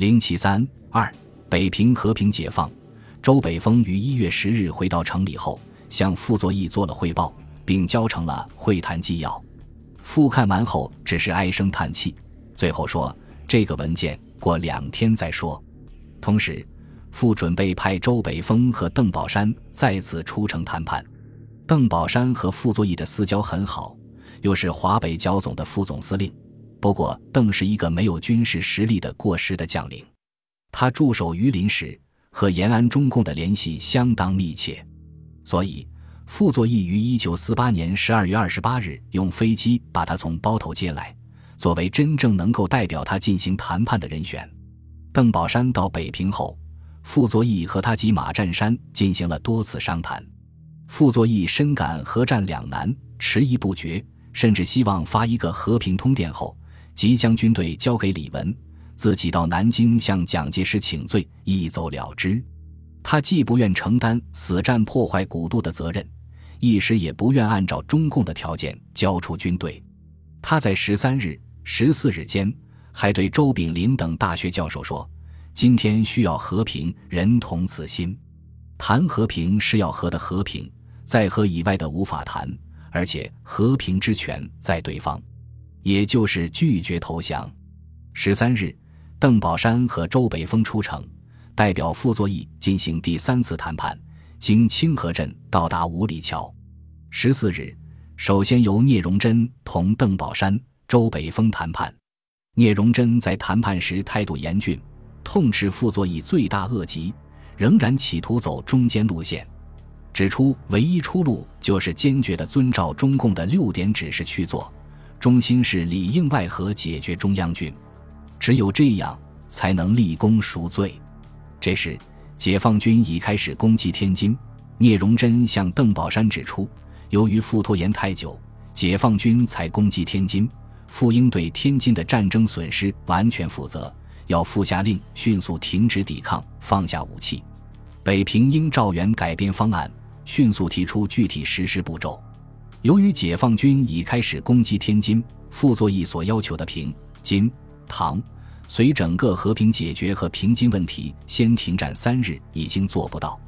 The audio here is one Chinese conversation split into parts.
零七三二，北平和平解放。周北峰于一月十日回到城里后，向傅作义做了汇报，并交成了会谈纪要。傅看完后，只是唉声叹气，最后说：“这个文件过两天再说。”同时，傅准备派周北峰和邓宝山再次出城谈判。邓宝山和傅作义的私交很好，又是华北剿总的副总司令。不过，邓是一个没有军事实力的过时的将领。他驻守榆林时，和延安中共的联系相当密切，所以傅作义于一九四八年十二月二十八日用飞机把他从包头接来，作为真正能够代表他进行谈判的人选。邓宝山到北平后，傅作义和他及马占山进行了多次商谈。傅作义深感和战两难，迟疑不决，甚至希望发一个和平通电后。即将军队交给李文，自己到南京向蒋介石请罪，一走了之。他既不愿承担死战破坏古都的责任，一时也不愿按照中共的条件交出军队。他在十三日、十四日间还对周炳林等大学教授说：“今天需要和平，人同此心。谈和平是要和的和平，在和以外的无法谈，而且和平之权在对方。”也就是拒绝投降。十三日，邓宝山和周北峰出城，代表傅作义进行第三次谈判，经清河镇到达五里桥。十四日，首先由聂荣臻同邓宝山、周北峰谈判。聂荣臻在谈判时态度严峻，痛斥傅作义罪大恶极，仍然企图走中间路线，指出唯一出路就是坚决地遵照中共的六点指示去做。中心是里应外合解决中央军，只有这样才能立功赎罪。这时，解放军已开始攻击天津。聂荣臻向邓宝山指出，由于傅拖延太久，解放军才攻击天津，傅应对天津的战争损失完全负责，要傅下令迅速停止抵抗，放下武器。北平应照原改编方案，迅速提出具体实施步骤。由于解放军已开始攻击天津，傅作义所要求的平津唐绥整个和平解决和平津问题先停战三日已经做不到。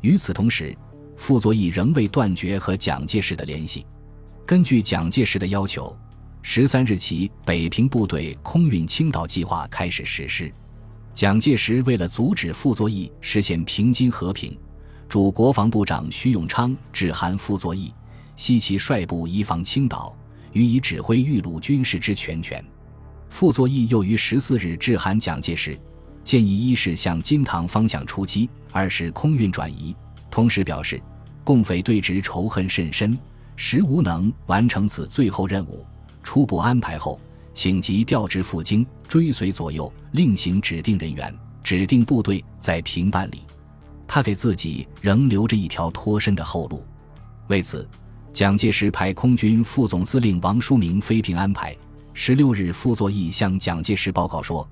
与此同时，傅作义仍未断绝和蒋介石的联系。根据蒋介石的要求，十三日起，北平部队空运青岛计划开始实施。蒋介石为了阻止傅作义实现平津和平，主国防部长徐永昌致函傅作义。西其率部移防青岛，予以指挥豫鲁军事之全权。傅作义又于十四日致函蒋介石，建议一是向金堂方向出击，二是空运转移。同时表示，共匪对直仇恨甚深，实无能完成此最后任务。初步安排后，请即调至赴京，追随左右，另行指定人员、指定部队在平办理。他给自己仍留着一条脱身的后路。为此。蒋介石派空军副总司令王书明飞平安排。十六日，傅作义向蒋介石报告说：“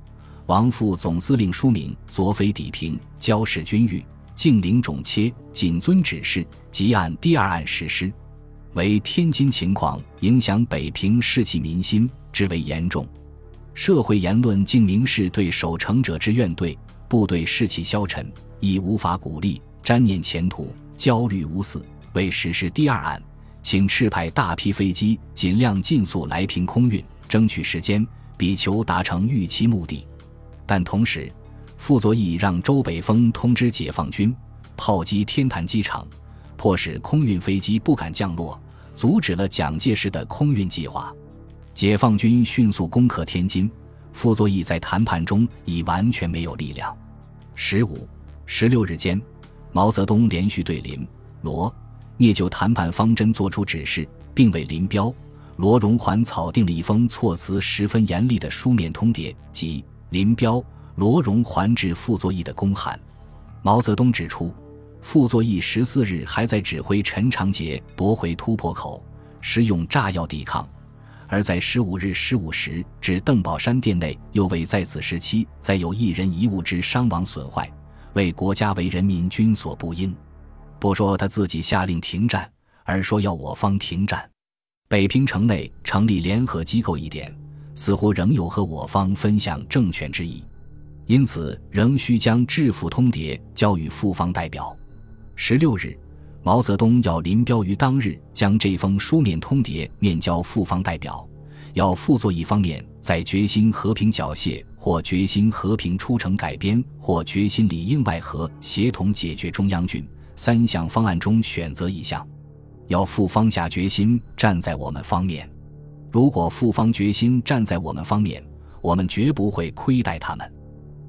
王副总司令书明昨飞抵平，交使军谕，敬领种切，谨遵指示，即按第二案实施。为天津情况影响北平士气民心，之为严重。社会言论竟明示对守城者之怨怼，部队士气消沉，亦无法鼓励，瞻念前途，焦虑无嗣，为实施第二案。”请斥派大批飞机，尽量尽速来平空运，争取时间，比求达成预期目的。但同时，傅作义让周北峰通知解放军炮击天坛机场，迫使空运飞机不敢降落，阻止了蒋介石的空运计划。解放军迅速攻克天津，傅作义在谈判中已完全没有力量。十五、十六日间，毛泽东连续对林、罗。聂就谈判方针作出指示，并为林彪、罗荣桓草定了一封措辞十分严厉的书面通牒，即林彪、罗荣桓致傅作义的公函。毛泽东指出，傅作义十四日还在指挥陈长捷夺回突破口，使用炸药抵抗；而在十五日十五时至邓宝山店内，又为在此时期再有一人一物之伤亡损坏，为国家为人民均所不应。不说他自己下令停战，而说要我方停战。北平城内成立联合机构一点，似乎仍有和我方分享政权之意。因此仍需将致富通牒交予复方代表。十六日，毛泽东要林彪于当日将这封书面通牒面交复方代表，要傅作义方面在决心和平缴械或决心和平出城改编或决心里应外合协同解决中央军三项方案中选择一项，要复方下决心站在我们方面。如果复方决心站在我们方面，我们绝不会亏待他们。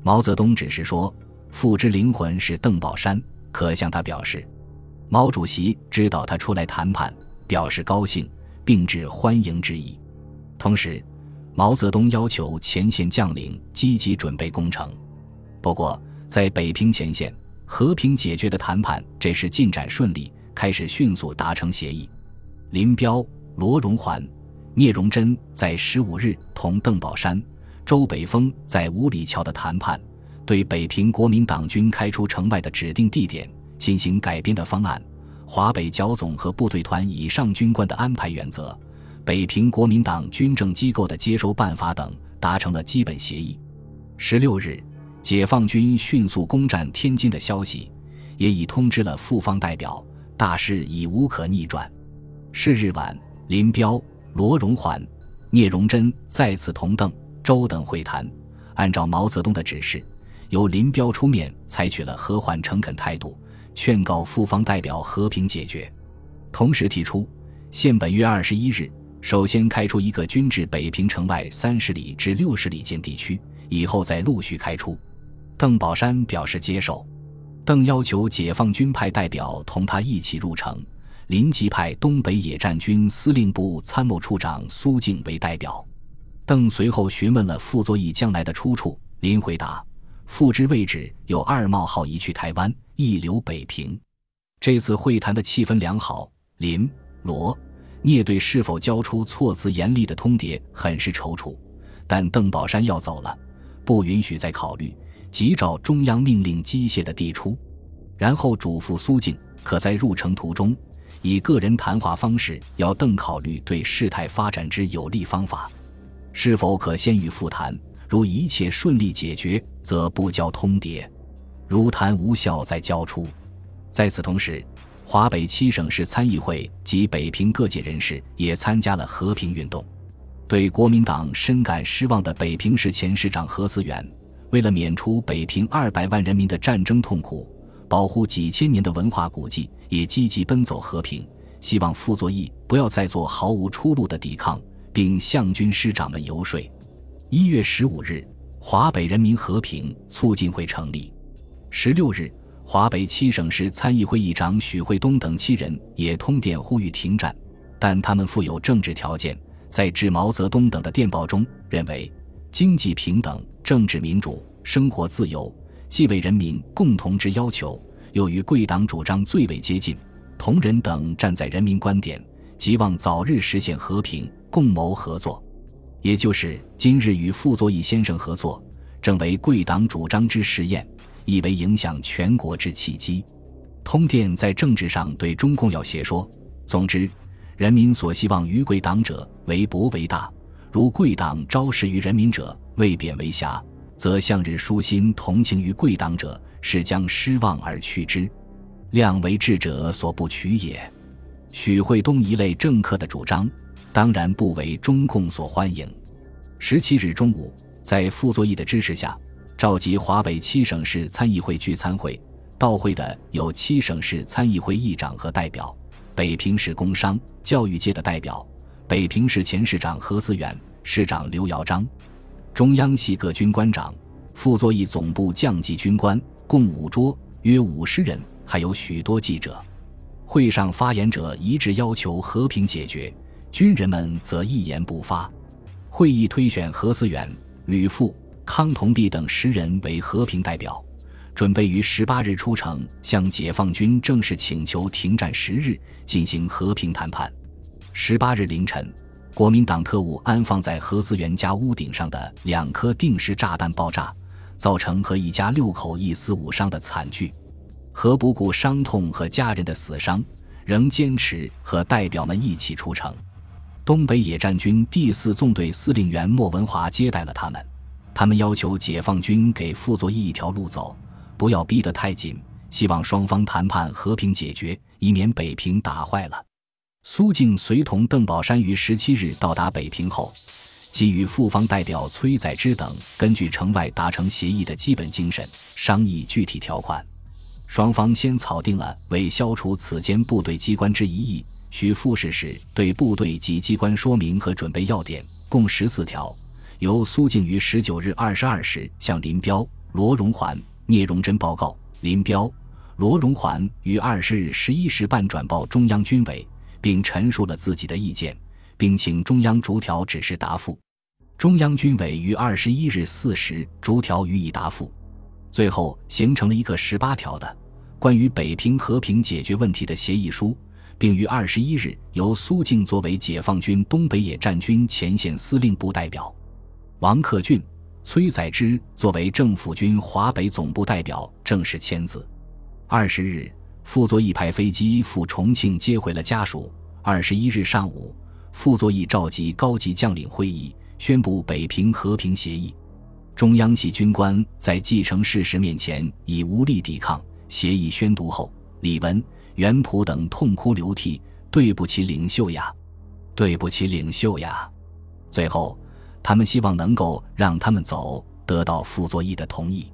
毛泽东只是说：“傅之灵魂是邓宝山，可向他表示。”毛主席知道他出来谈判，表示高兴，并致欢迎之意。同时，毛泽东要求前线将领积极准备攻城。不过，在北平前线和平解决的谈判这时进展顺利，开始迅速达成协议。林彪、罗荣桓。聂荣臻在十五日同邓宝山、周北峰在五里桥的谈判，对北平国民党军开出城外的指定地点进行改编的方案、华北剿总和部队团以上军官的安排原则、北平国民党军政机构的接收办法等达成了基本协议。十六日，解放军迅速攻占天津的消息也已通知了复方代表，大势已无可逆转。是日晚，林彪。罗荣桓、聂荣臻再次同邓、周等会谈，按照毛泽东的指示，由林彪出面，采取了和缓诚恳态度，劝告复方代表和平解决，同时提出，现本月二十一日，首先开出一个军至北平城外三十里至六十里间地区，以后再陆续开出。邓宝山表示接受，邓要求解放军派代表同他一起入城。林即派东北野战军司令部参谋处长苏静为代表。邓随后询问了傅作义将来的出处。林回答：“傅之位置有二冒号移去台湾，一留北平。”这次会谈的气氛良好。林、罗、聂对是否交出措辞严厉的通牒很是踌躇，但邓宝山要走了，不允许再考虑，即照中央命令机械的递出，然后嘱咐苏静，可在入城途中。以个人谈话方式，要邓考虑对事态发展之有利方法，是否可先与复谈？如一切顺利解决，则不交通牒；如谈无效，再交出。在此同时，华北七省市参议会及北平各界人士也参加了和平运动。对国民党深感失望的北平市前市长何思远，为了免除北平二百万人民的战争痛苦。保护几千年的文化古迹，也积极奔走和平，希望傅作义不要再做毫无出路的抵抗，并向军师长们游说。一月十五日，华北人民和平促进会成立。十六日，华北七省市参议会议长许会东等七人也通电呼吁停战，但他们附有政治条件，在致毛泽东等的电报中认为，经济平等、政治民主、生活自由。既为人民共同之要求，又与贵党主张最为接近，同仁等站在人民观点，希望早日实现和平，共谋合作。也就是今日与傅作义先生合作，正为贵党主张之实验，亦为影响全国之契机。通电在政治上对中共要邪说。总之，人民所希望与贵党者，为博为大；如贵党昭示于人民者，为贬为侠。则向日舒心同情于贵党者，是将失望而去之，量为智者所不取也。许会东一类政客的主张，当然不为中共所欢迎。十七日中午，在傅作义的支持下，召集华北七省市参议会聚餐会，到会的有七省市参议会议长和代表，北平市工商教育界的代表，北平市前市长何思远，市长刘尧章。中央系各军官长，傅作义总部将级军官共五桌，约五十人，还有许多记者。会上发言者一致要求和平解决，军人们则一言不发。会议推选何思远、吕复、康同弼等十人为和平代表，准备于十八日出城，向解放军正式请求停战十日，进行和平谈判。十八日凌晨。国民党特务安放在何思源家屋顶上的两颗定时炸弹爆炸，造成何一家六口一死五伤的惨剧。何不顾伤痛和家人的死伤，仍坚持和代表们一起出城。东北野战军第四纵队司令员莫文华接待了他们，他们要求解放军给傅作义一条路走，不要逼得太紧，希望双方谈判和平解决，以免北平打坏了。苏静随同邓宝山于十七日到达北平后，即与复方代表崔载之等根据城外达成协议的基本精神商议具体条款。双方先草定了为消除此间部队机关之疑义，需复试时对部队及机关说明和准备要点，共十四条。由苏静于十九日二十二时向林彪、罗荣桓、聂荣臻报告。林彪、罗荣桓于二十日十一时半转报中央军委，并陈述了自己的意见，并请中央逐条指示答复。中央军委于二十一日四时逐条予以答复。最后形成了一个十八条的。关于北平和平解决问题的协议书，并于二十一日由苏静作为解放军东北野战军前线司令部代表，王克俊、崔载之作为政府军华北总部代表正式签字。二十日，傅作义派飞机赴重庆接回了家属。二十一日上午，傅作义召集高级将领会议，宣布北平和平协议。中央系军官在继承事实面前已无力抵抗。协议宣读后，李文、袁普等痛哭流涕：“对不起，领袖呀！对不起，领袖呀！”最后，他们希望能够让他们走，得到傅作义的同意。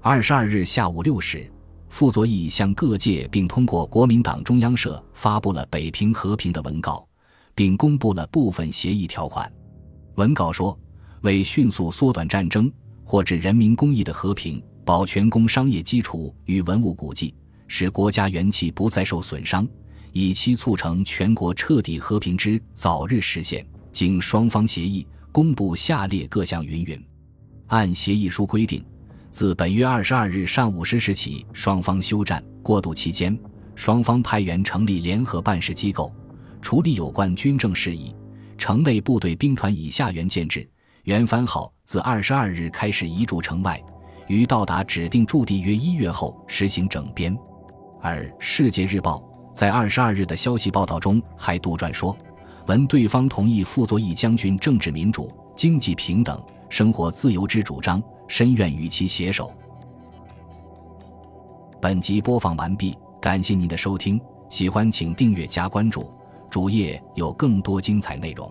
二十二日下午六时，傅作义向各界并通过国民党中央社发布了北平和平的文稿，并公布了部分协议条款。文稿说：“为迅速缩短战争，或致人民公益的和平。”保全工商业基础与文物古迹，使国家元气不再受损伤，以期促成全国彻底和平之早日实现。经双方协议，公布下列各项云云。按协议书规定，自本月二十二日上午十时起，双方休战过渡期间，双方派员成立联合办事机构，处理有关军政事宜。城内部队兵团以下原建制，原番号自二十二日开始移驻城外。于到达指定驻地约一月后实行整编，而《世界日报》在二十二日的消息报道中还杜撰说：“闻对方同意傅作义将军政治民主、经济平等、生活自由之主张，深愿与其携手。”本集播放完毕，感谢您的收听，喜欢请订阅加关注，主页有更多精彩内容。